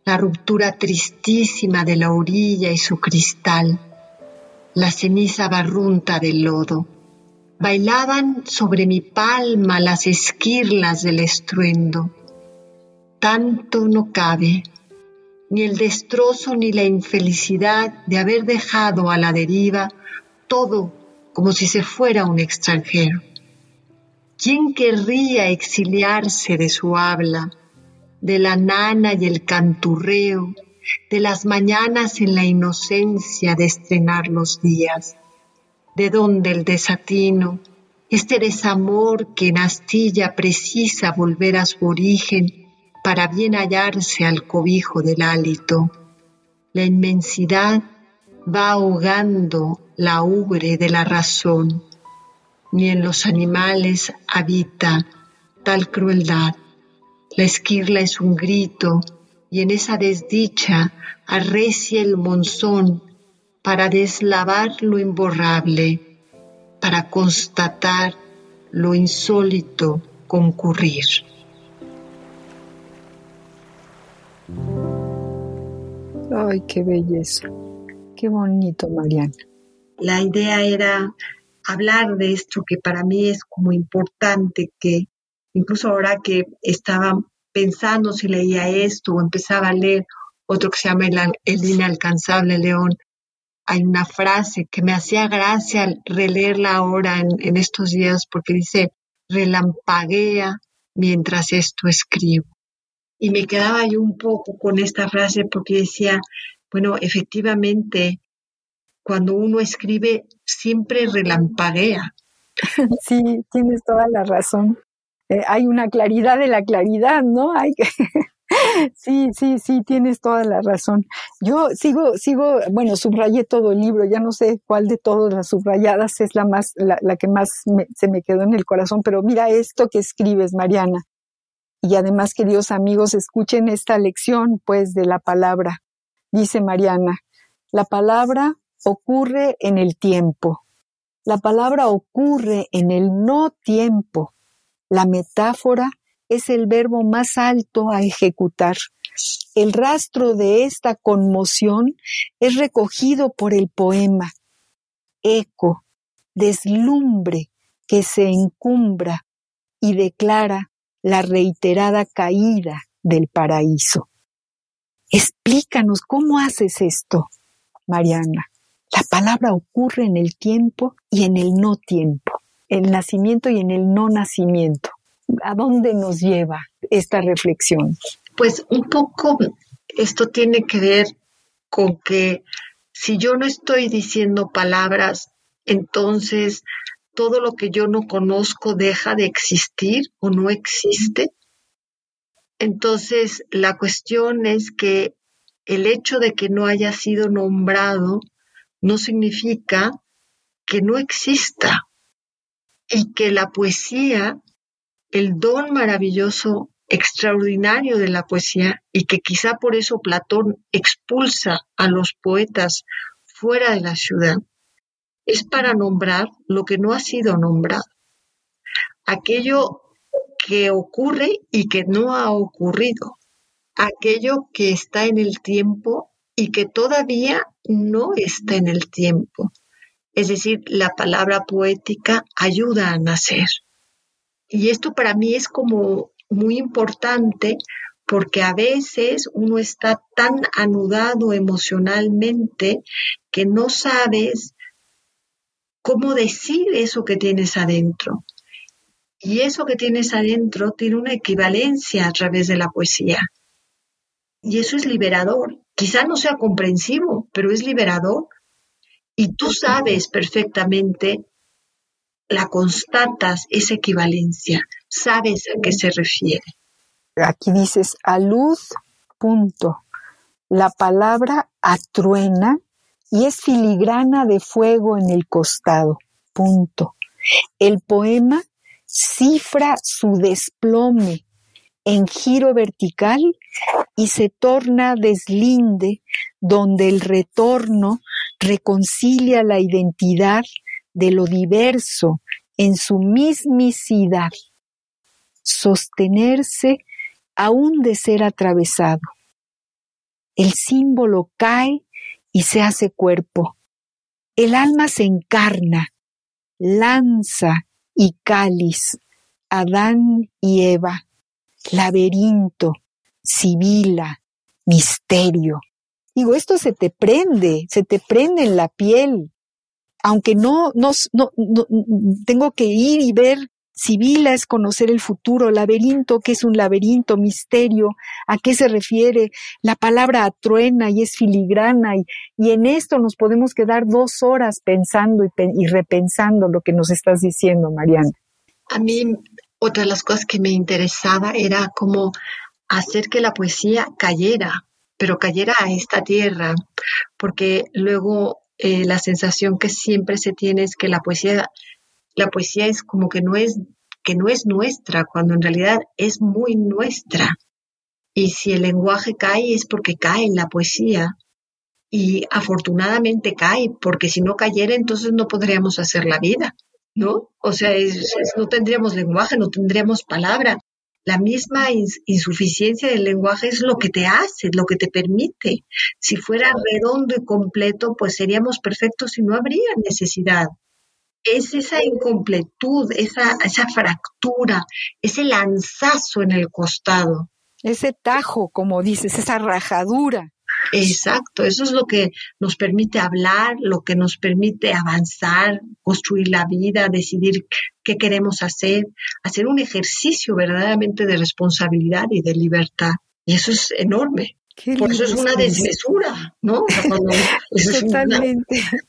la ruptura tristísima de la orilla y su cristal, la ceniza barrunta del lodo. Bailaban sobre mi palma las esquirlas del estruendo. Tanto no cabe, ni el destrozo ni la infelicidad de haber dejado a la deriva todo como si se fuera un extranjero. ¿Quién querría exiliarse de su habla, de la nana y el canturreo, de las mañanas en la inocencia de estrenar los días? ¿De dónde el desatino, este desamor que en astilla precisa volver a su origen para bien hallarse al cobijo del hálito? La inmensidad va ahogando la ubre de la razón, ni en los animales habita tal crueldad. La esquirla es un grito, y en esa desdicha arrecia el monzón para deslavar lo imborrable, para constatar lo insólito concurrir. Ay, qué belleza. Qué bonito, Mariana. La idea era hablar de esto que para mí es como importante, que incluso ahora que estaba pensando si leía esto o empezaba a leer otro que se llama El, inalcanzable león, hay una frase que me hacía gracia releerla ahora en, en estos días porque dice, relampaguea mientras esto escribo. Y me quedaba yo un poco con esta frase porque decía, bueno, efectivamente, cuando uno escribe siempre relampaguea. Sí, tienes toda la razón. Eh, hay una claridad de la claridad, ¿no? Hay que... Sí, sí, sí, tienes toda la razón. Yo sigo, sigo, bueno, subrayé todo el libro, ya no sé cuál de todas las subrayadas es la más, la, la que más se me quedó en el corazón, pero mira esto que escribes, Mariana. Y además, queridos amigos, escuchen esta lección, pues, de la palabra. Dice Mariana, la palabra ocurre en el tiempo. La palabra ocurre en el no tiempo. La metáfora es el verbo más alto a ejecutar. El rastro de esta conmoción es recogido por el poema. Eco, deslumbre que se encumbra y declara la reiterada caída del paraíso. Explícanos cómo haces esto, Mariana. La palabra ocurre en el tiempo y en el no tiempo, el nacimiento y en el no nacimiento. ¿A dónde nos lleva esta reflexión? Pues un poco esto tiene que ver con que si yo no estoy diciendo palabras, entonces todo lo que yo no conozco deja de existir o no existe. Entonces, la cuestión es que el hecho de que no haya sido nombrado no significa que no exista y que la poesía, el don maravilloso, extraordinario de la poesía, y que quizá por eso Platón expulsa a los poetas fuera de la ciudad, es para nombrar lo que no ha sido nombrado. Aquello que ocurre y que no ha ocurrido. Aquello que está en el tiempo y que todavía no está en el tiempo. Es decir, la palabra poética ayuda a nacer. Y esto para mí es como muy importante porque a veces uno está tan anudado emocionalmente que no sabes cómo decir eso que tienes adentro. Y eso que tienes adentro tiene una equivalencia a través de la poesía. Y eso es liberador. Quizá no sea comprensivo, pero es liberador. Y tú sabes perfectamente, la constatas esa equivalencia, sabes a qué se refiere. Aquí dices a luz, punto. La palabra atruena y es filigrana de fuego en el costado. Punto. El poema cifra su desplome en giro vertical y se torna deslinde donde el retorno reconcilia la identidad de lo diverso en su mismicidad, sostenerse aún de ser atravesado. El símbolo cae y se hace cuerpo. El alma se encarna, lanza y cáliz, Adán y Eva, laberinto, sibila, misterio. Digo, esto se te prende, se te prende en la piel. Aunque no, no, no, no tengo que ir y ver Sibila es conocer el futuro, laberinto, ¿qué es un laberinto? Misterio, ¿a qué se refiere? La palabra atruena y es filigrana y, y en esto nos podemos quedar dos horas pensando y, y, repensando lo que nos estás diciendo, Mariana. A mí, otra de las cosas que me interesaba era cómo hacer que la poesía cayera, pero cayera a esta tierra, porque luego eh, la sensación que siempre se tiene es que la poesía, la poesía es como que no es, que no es nuestra, cuando en realidad es muy nuestra. Y si el lenguaje cae es porque cae la poesía. Y afortunadamente cae, porque si no cayera entonces no podríamos hacer la vida, ¿no? O sea, no tendríamos lenguaje, no tendríamos palabra, la misma insuficiencia del lenguaje es lo que te hace, lo que te permite. Si fuera redondo y completo, pues seríamos perfectos y no habría necesidad. Es esa incompletud, esa, esa fractura, ese lanzazo en el costado. Ese tajo, como dices, esa rajadura. Exacto, eso es lo que nos permite hablar, lo que nos permite avanzar, construir la vida, decidir qué queremos hacer, hacer un ejercicio verdaderamente de responsabilidad y de libertad. Y eso es enorme. Por eso es una desmesura, ¿no? Totalmente. una,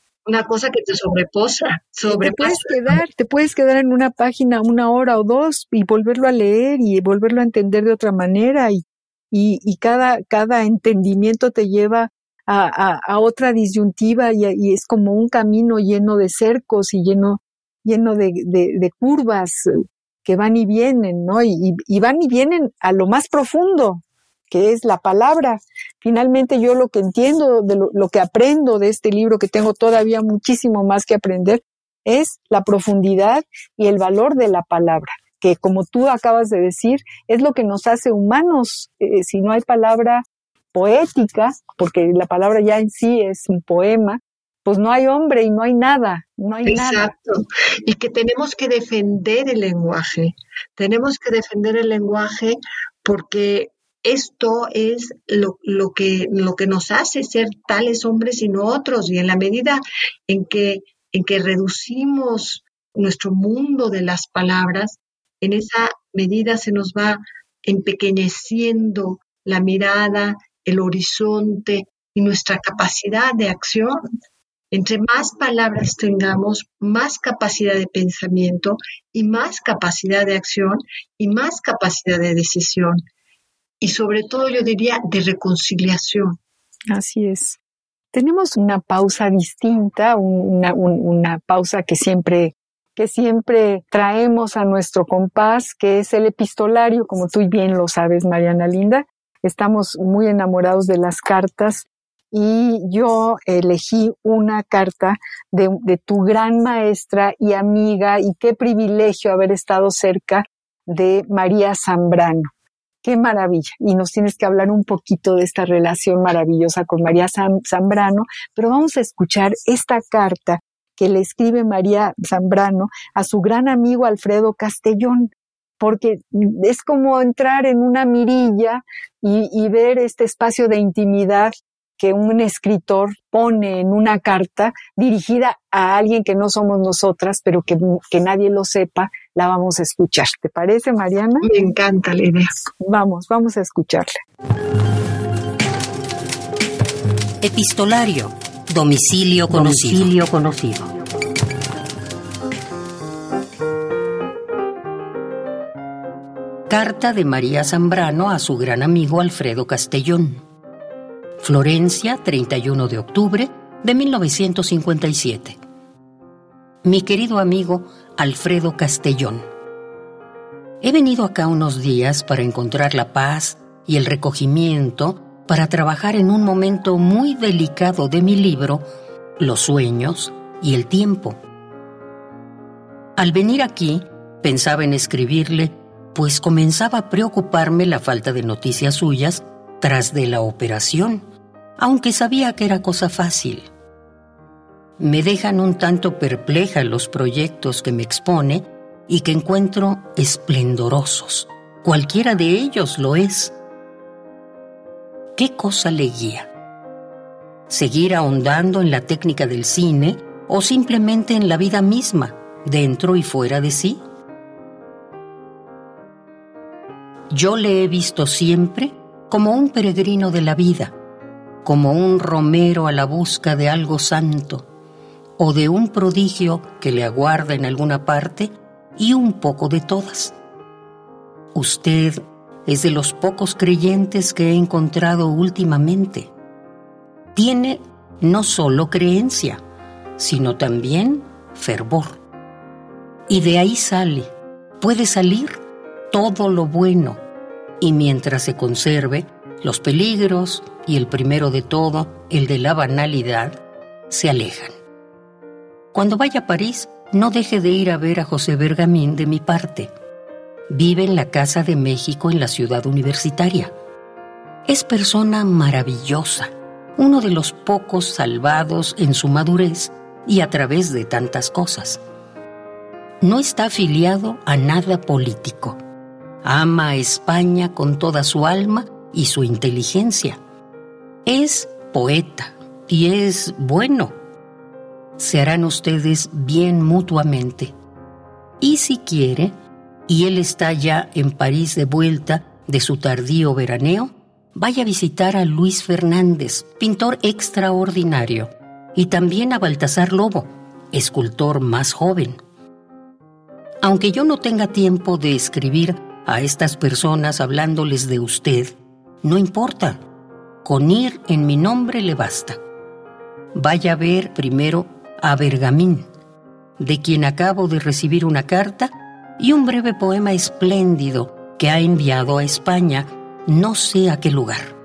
cosa que te sobreposa, Te puedes quedar, te puedes quedar en una página una hora o dos y volverlo a leer y volverlo a entender de otra manera y y, cada, cada entendimiento te lleva a, a, otra disyuntiva y, es como un camino lleno de cercos y lleno, lleno de, de, curvas que van y vienen, ¿no? Y, y, van y vienen a lo más profundo, que es la palabra. Finalmente yo lo que entiendo, de lo, que aprendo de este libro, que tengo todavía muchísimo más que aprender, es la profundidad y el valor de la palabra que como tú acabas de decir, es lo que nos hace humanos. Eh, si no hay palabra poética, porque la palabra ya en sí es un poema, pues no hay hombre y no hay nada, no hay Exacto. Y que tenemos que defender el lenguaje. Tenemos que defender el lenguaje porque esto es lo, que, que nos hace ser tales hombres y no otros. Y en la medida en que, en que reducimos nuestro mundo de las palabras, en esa medida se nos va empequeñeciendo la mirada, el horizonte y nuestra capacidad de acción. Entre más palabras tengamos, más capacidad de pensamiento y más capacidad de acción y más capacidad de decisión. Y sobre todo yo diría de reconciliación. Así es. Tenemos una pausa distinta, una, pausa que siempre que siempre traemos a nuestro compás, que es el epistolario, como tú bien lo sabes, Mariana Linda. Estamos muy enamorados de las cartas y yo elegí una carta de, tu gran maestra y amiga y qué privilegio haber estado cerca de María Zambrano. Qué maravilla. Y nos tienes que hablar un poquito de esta relación maravillosa con María Zambrano, pero vamos a escuchar esta carta que le escribe María Zambrano a su gran amigo Alfredo Castellón, porque es como entrar en una mirilla y, ver este espacio de intimidad que un escritor pone en una carta dirigida a alguien que no somos nosotras, pero que, nadie lo sepa, la vamos a escuchar. ¿Te parece, Mariana? Me encanta la idea. Vamos, vamos a escucharla. Epistolario Domicilio conocido. conocido. Carta de María Zambrano a su gran amigo Alfredo Castellón. Florencia, 31 de octubre de 1957. Mi querido amigo Alfredo Castellón. He venido acá unos días para encontrar la paz y el recogimiento para trabajar en un momento muy delicado de mi libro, Los sueños y el tiempo. Al venir aquí, pensaba en escribirle, pues comenzaba a preocuparme la falta de noticias suyas tras de la operación, aunque sabía que era cosa fácil. Me dejan un tanto perpleja los proyectos que me expone y que encuentro esplendorosos. Cualquiera de ellos lo es ¿Qué cosa le guía? ¿Seguir ahondando en la técnica del cine o simplemente en la vida misma, dentro y fuera de sí? Yo le he visto siempre como un peregrino de la vida, como un romero a la busca de algo santo o de un prodigio que le aguarda en alguna parte y un poco de todas. Usted es de los pocos creyentes que he encontrado últimamente. Tiene no solo creencia, sino también fervor. Y de ahí sale, puede salir todo lo bueno, y mientras se conserve, los peligros y el primero de todo, el de la banalidad, se alejan. Cuando vaya a París, no deje de ir a ver a José Bergamín de mi parte. Vive en la Casa de México en la ciudad universitaria. Es persona maravillosa, uno de los pocos salvados en su madurez y a través de tantas cosas. No está afiliado a nada político. Ama a España con toda su alma y su inteligencia. Es poeta y es bueno. Se harán ustedes bien mutuamente. Y si quiere, y él está ya en París de vuelta de su tardío veraneo, vaya a visitar a Luis Fernández, pintor extraordinario, y también a Baltasar Lobo, escultor más joven. Aunque yo no tenga tiempo de escribir a estas personas hablándoles de usted, no importa, con ir en mi nombre le basta. Vaya a ver primero a Bergamín, de quien acabo de recibir una carta y un breve poema espléndido que ha enviado a España no sé a qué lugar.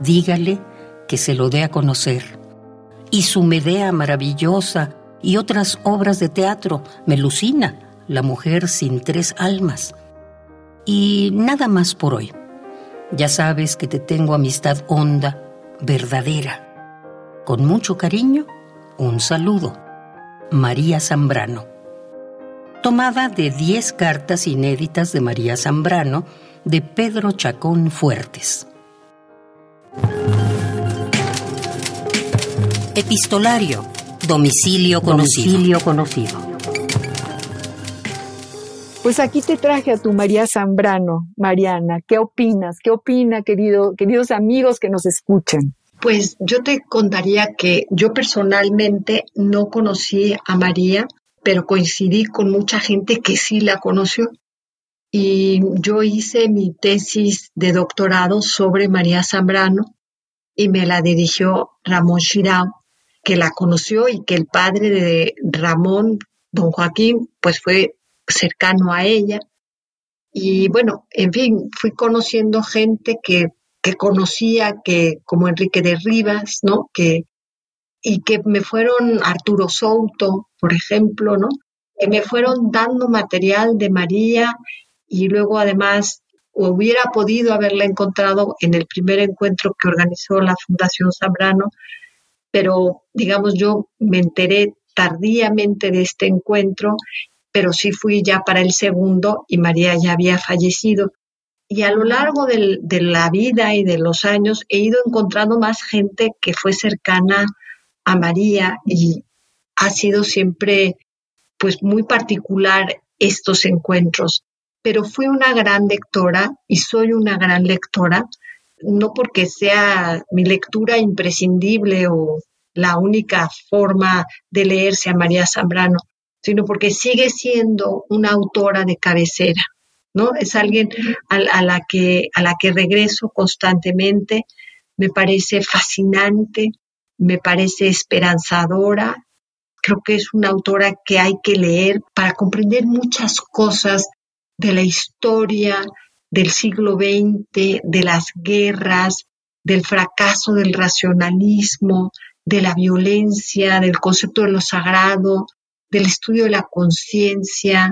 Dígale que se lo dé a conocer. Y su Medea maravillosa y otras obras de teatro, Melusina, la mujer sin tres almas. Y nada más por hoy. Ya sabes que te tengo amistad honda, verdadera. Con mucho cariño, un saludo. María Zambrano. Tomada de 10 cartas inéditas de María Zambrano, de Pedro Chacón Fuertes. Epistolario. Domicilio conocido. Domicilio conocido. Pues aquí te traje a tu María Zambrano, Mariana. ¿Qué opinas? ¿Qué opina, querido, queridos amigos que nos escuchan? Pues yo te contaría que yo personalmente no conocí a María, pero coincidí con mucha gente que sí la conoció y yo hice mi tesis de doctorado sobre María Zambrano y me la dirigió Ramón Chirao, que la conoció y que el padre de Ramón, don Joaquín, pues fue cercano a ella. Y bueno, en fin, fui conociendo gente que, que conocía, que como Enrique de Rivas, ¿no? Que, y que me fueron Arturo Souto, por ejemplo, ¿no? Que me fueron dando material de María y luego además hubiera podido haberla encontrado en el primer encuentro que organizó la Fundación Zambrano, pero digamos yo me enteré tardíamente de este encuentro, pero sí fui ya para el segundo y María ya había fallecido. Y a lo largo de la vida y de los años he ido encontrando más gente que fue cercana a María y ha sido siempre pues muy particular estos encuentros. Pero fui una gran lectora y soy una gran lectora, no porque sea mi lectura imprescindible o la única forma de leerse a María Zambrano, sino porque sigue siendo una autora de cabecera, ¿no? Es alguien a, la que, a la que regreso constantemente, me parece fascinante, me parece esperanzadora, creo que es una autora que hay que leer para comprender muchas cosas de la historia del siglo XX, de las guerras, del fracaso del racionalismo, de la violencia, del concepto de lo sagrado, del estudio de la conciencia,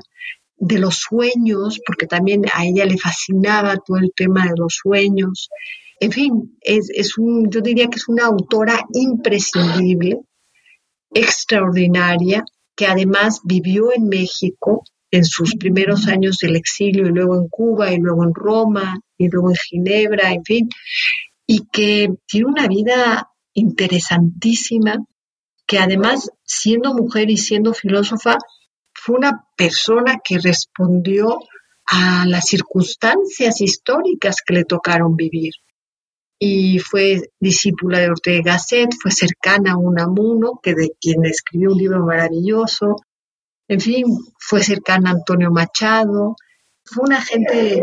de los sueños, porque también a ella le fascinaba todo el tema de los sueños. En fin, es, es un, yo diría que es una autora imprescindible, extraordinaria, que además vivió en México en sus primeros años del exilio y luego en Cuba y luego en Roma y luego en Ginebra, en fin, y que tiene una vida interesantísima, que además siendo mujer y siendo filósofa, fue una persona que respondió a las circunstancias históricas que le tocaron vivir. Y fue discípula de Ortega Gasset, fue cercana a Unamuno, que de quien escribió un libro maravilloso, en fin, fue cercana a Antonio Machado, fue una gente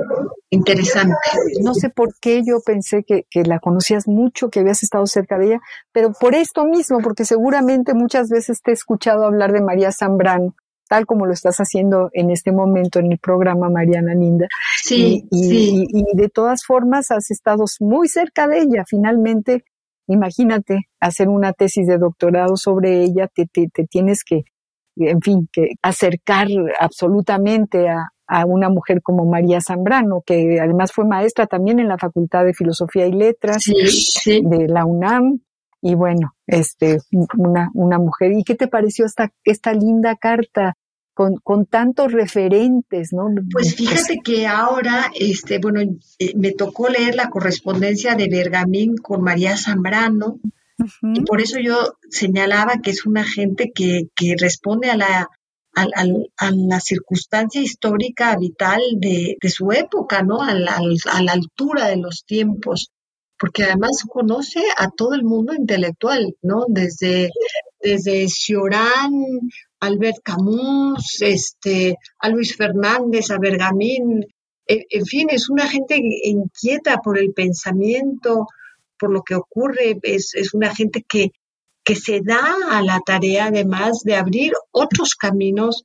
interesante. No sé por qué yo pensé que, que, la conocías mucho, que habías estado cerca de ella, pero por esto mismo, porque seguramente muchas veces te he escuchado hablar de María Zambrano, tal como lo estás haciendo en este momento en el programa Mariana Linda. Sí, y, sí. Y, y de todas formas has estado muy cerca de ella. Finalmente, imagínate hacer una tesis de doctorado sobre ella, te, te, te tienes que, en fin, que acercar absolutamente a, a una mujer como María Zambrano, que además fue maestra también en la Facultad de Filosofía y Letras sí, sí. de la UNAM. Y bueno, este, una, una mujer. ¿Y qué te pareció esta, esta linda carta con, con tantos referentes, ¿no? Pues fíjate que ahora, este, bueno, me tocó leer la correspondencia de Bergamín con María Zambrano, uh -huh. y por eso yo señalaba que es una gente que, que responde a la, a, a, a, la circunstancia histórica vital de, de su época, ¿no? A la, a la, altura de los tiempos, porque además conoce a todo el mundo intelectual, ¿no? Desde, desde Cioran, Albert Camus, este, a Luis Fernández, a Bergamín, en, en fin, es una gente inquieta por el pensamiento, por lo que ocurre, es, es una gente que, que se da a la tarea además de abrir otros caminos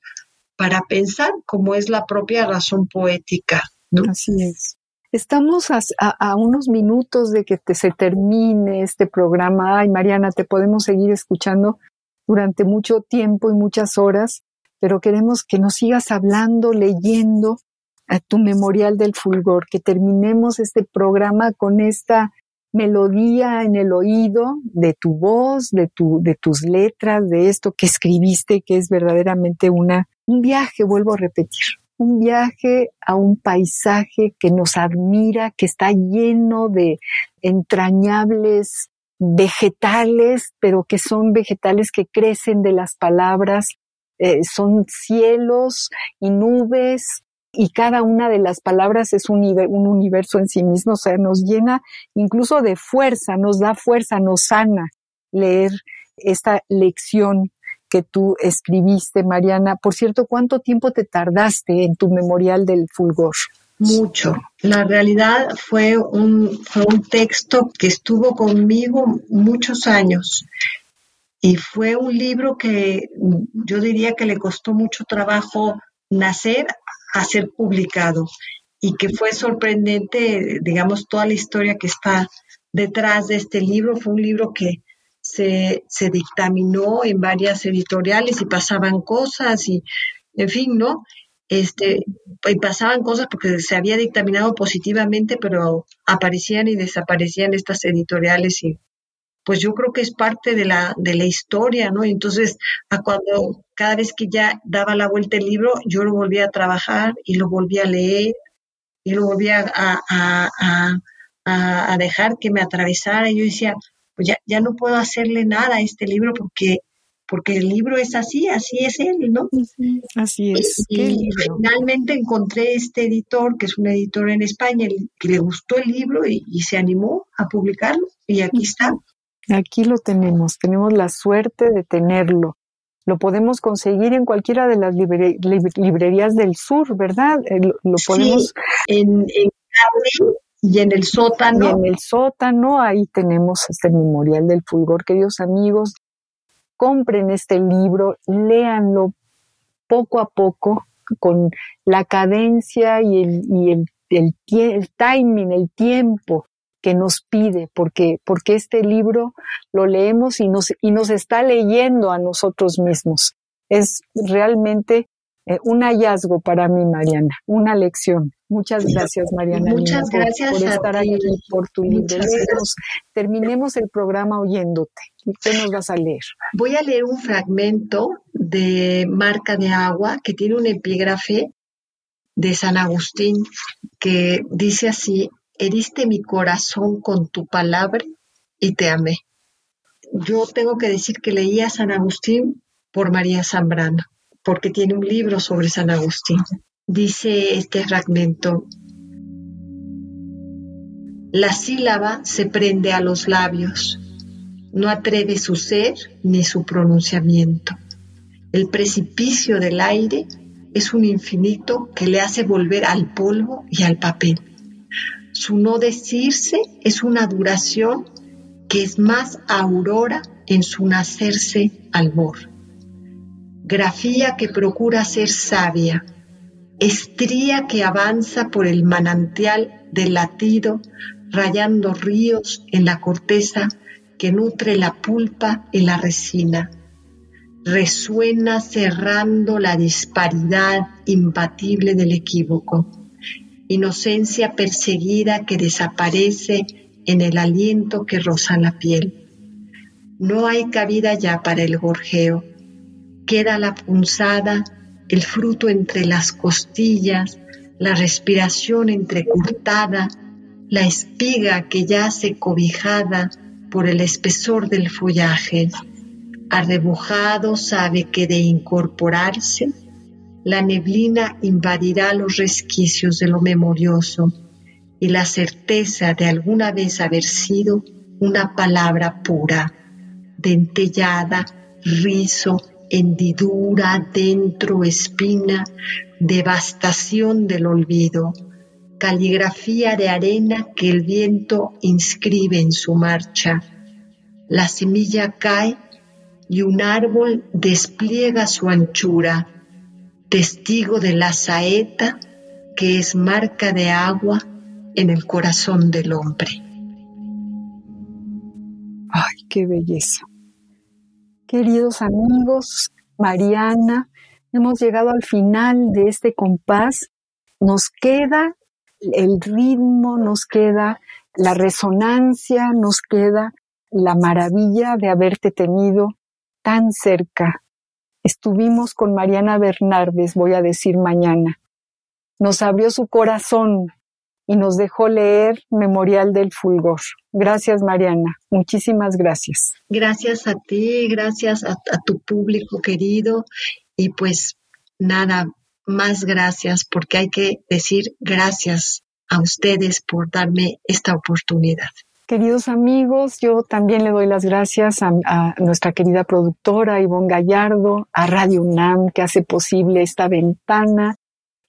para pensar, como es la propia razón poética. ¿no? Así es. Estamos a, unos minutos de que te, se termine este programa. Ay, Mariana, te podemos seguir escuchando durante mucho tiempo y muchas horas, pero queremos que nos sigas hablando, leyendo a tu memorial del fulgor, que terminemos este programa con esta melodía en el oído de tu voz, de, tu, de tus letras, de esto que escribiste, que es verdaderamente una, un viaje, vuelvo a repetir, un viaje a un paisaje que nos admira, que está lleno de entrañables vegetales, pero que son vegetales que crecen de las palabras, eh, son cielos y nubes, y cada una de las palabras es un, un, universo en sí mismo, o sea, nos llena incluso de fuerza, nos da fuerza, nos sana leer esta lección que tú escribiste, Mariana. Por cierto, ¿cuánto tiempo te tardaste en tu memorial del fulgor? Mucho. La realidad fue un, fue un texto que estuvo conmigo muchos años y fue un libro que yo diría que le costó mucho trabajo nacer a ser publicado y que fue sorprendente, digamos, toda la historia que está detrás de este libro. Fue un libro que se, se dictaminó en varias editoriales y pasaban cosas y, en fin, ¿no? Este, y pasaban cosas porque se había dictaminado positivamente, pero aparecían y desaparecían estas editoriales y pues yo creo que es parte de la, de la historia, ¿no? Entonces, a cuando cada vez que ya daba la vuelta el libro, yo lo volvía a trabajar y lo volvía a leer y lo volvía a, a, a dejar que me atravesara. Y yo decía, pues ya, ya no puedo hacerle nada a este libro porque porque el libro es así, así es él, ¿no? Así es. Y, y finalmente encontré este editor, que es un editor en España, que le gustó el libro y, y se animó a publicarlo, y aquí está. Aquí lo tenemos, tenemos la suerte de tenerlo. Lo podemos conseguir en cualquiera de las libre, librerías del sur, ¿verdad? Eh, lo, lo podemos. Sí, en, en y en el sótano. Y en el sótano, ahí tenemos este memorial del fulgor, queridos amigos compren este libro, léanlo poco a poco, con la cadencia y el, y el, el, el timing, el tiempo que nos pide, porque, porque este libro lo leemos y nos, y nos está leyendo a nosotros mismos. Es realmente eh, un hallazgo para mí, Mariana, una lección. Muchas gracias, Mariana. Muchas gracias por, por estar ti. aquí, por tu libro. Terminemos el programa oyéndote. ¿Qué nos vas a leer? Voy a leer un fragmento de Marca de Agua que tiene un epígrafe de San Agustín que dice así, heriste mi corazón con tu palabra y te amé. Yo tengo que decir que leí a San Agustín por María Zambrano, porque tiene un libro sobre San Agustín. Dice este fragmento, la sílaba se prende a los labios, no atreve su ser ni su pronunciamiento. El precipicio del aire es un infinito que le hace volver al polvo y al papel. Su no decirse es una duración que es más aurora en su nacerse albor. Grafía que procura ser sabia, estría que avanza por el manantial del latido, rayando ríos en la corteza que nutre la pulpa y la resina. Resuena cerrando la disparidad imbatible del equívoco. Inocencia perseguida que desaparece en el aliento que roza la piel. No hay cabida ya para el gorjeo. Queda la punzada, el fruto entre las costillas, la respiración entrecurtada, la espiga que yace cobijada por el espesor del follaje. Arrebujado sabe que de incorporarse, la neblina invadirá los resquicios de lo memorioso y la certeza de alguna vez haber sido una palabra pura, dentellada, rizo, hendidura, dentro, espina, devastación del olvido, caligrafía de arena que el viento inscribe en su marcha. La semilla cae y un árbol despliega su anchura, testigo de la saeta que es marca de agua en el corazón del hombre. Ay, qué belleza. Queridos amigos, Mariana, hemos llegado al final de este compás. Nos queda el ritmo, nos queda la resonancia, nos queda la maravilla de haberte tenido tan cerca. Estuvimos con Mariana Bernardes, voy a decir mañana. Nos abrió su corazón y nos dejó leer Memorial del Fulgor. Gracias, Mariana. Muchísimas gracias. Gracias a ti, gracias a, a tu público querido y pues nada, más gracias porque hay que decir gracias a ustedes por darme esta oportunidad. Queridos amigos, yo también le doy las gracias a, a, nuestra querida productora Ivonne Gallardo, a Radio UNAM que hace posible esta ventana.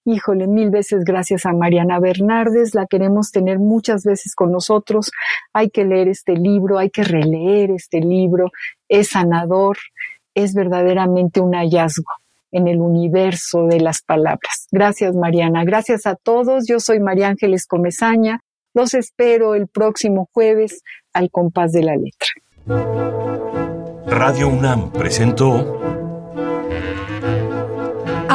Híjole, mil veces gracias a Mariana Bernardes, la queremos tener muchas veces con nosotros. Hay que leer este libro, hay que releer este libro, es sanador, es verdaderamente un hallazgo en el universo de las palabras. Gracias, Mariana. Gracias a todos. Yo soy María Ángeles Comezaña. Los espero el próximo jueves al compás de la letra. Radio UNAM presentó